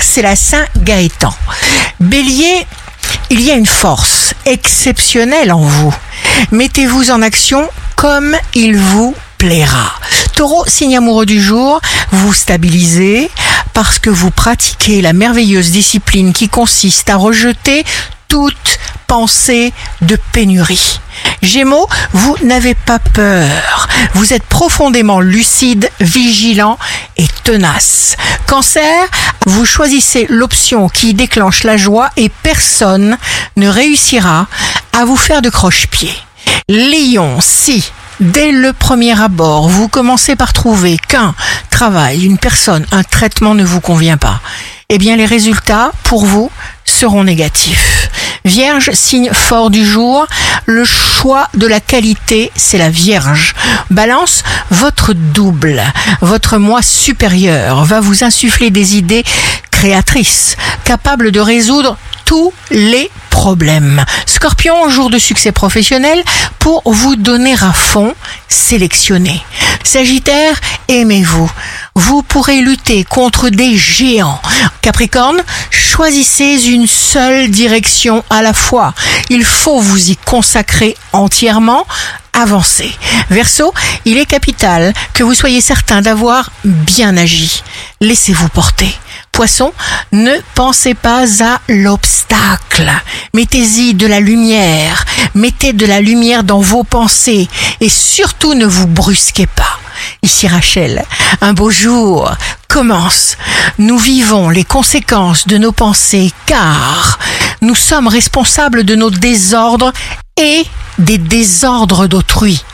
c'est la Saint Gaëtan. Bélier, il y a une force exceptionnelle en vous. Mettez-vous en action comme il vous plaira. Taureau, signe amoureux du jour, vous stabilisez parce que vous pratiquez la merveilleuse discipline qui consiste à rejeter toute pensée de pénurie. Gémeaux, vous n'avez pas peur. Vous êtes profondément lucide, vigilant et tenace. Cancer, vous choisissez l'option qui déclenche la joie et personne ne réussira à vous faire de croche-pied. Lion, si Dès le premier abord, vous commencez par trouver qu'un travail, une personne, un traitement ne vous convient pas, eh bien les résultats pour vous seront négatifs. Vierge, signe fort du jour, le choix de la qualité, c'est la Vierge. Balance, votre double, votre moi supérieur va vous insuffler des idées créatrices, capables de résoudre tous les problèmes. Scorpion, jour de succès professionnel, pour vous donner à fond, sélectionnez. Sagittaire, aimez-vous. Vous pourrez lutter contre des géants. Capricorne, choisissez une seule direction à la fois. Il faut vous y consacrer entièrement. Avancez. Verseau, il est capital que vous soyez certain d'avoir bien agi. Laissez-vous porter. Poisson, ne pensez pas à l'obstacle. Mettez-y de la lumière. Mettez de la lumière dans vos pensées et surtout ne vous brusquez pas. Ici Rachel, un beau jour commence. Nous vivons les conséquences de nos pensées car nous sommes responsables de nos désordres et des désordres d'autrui.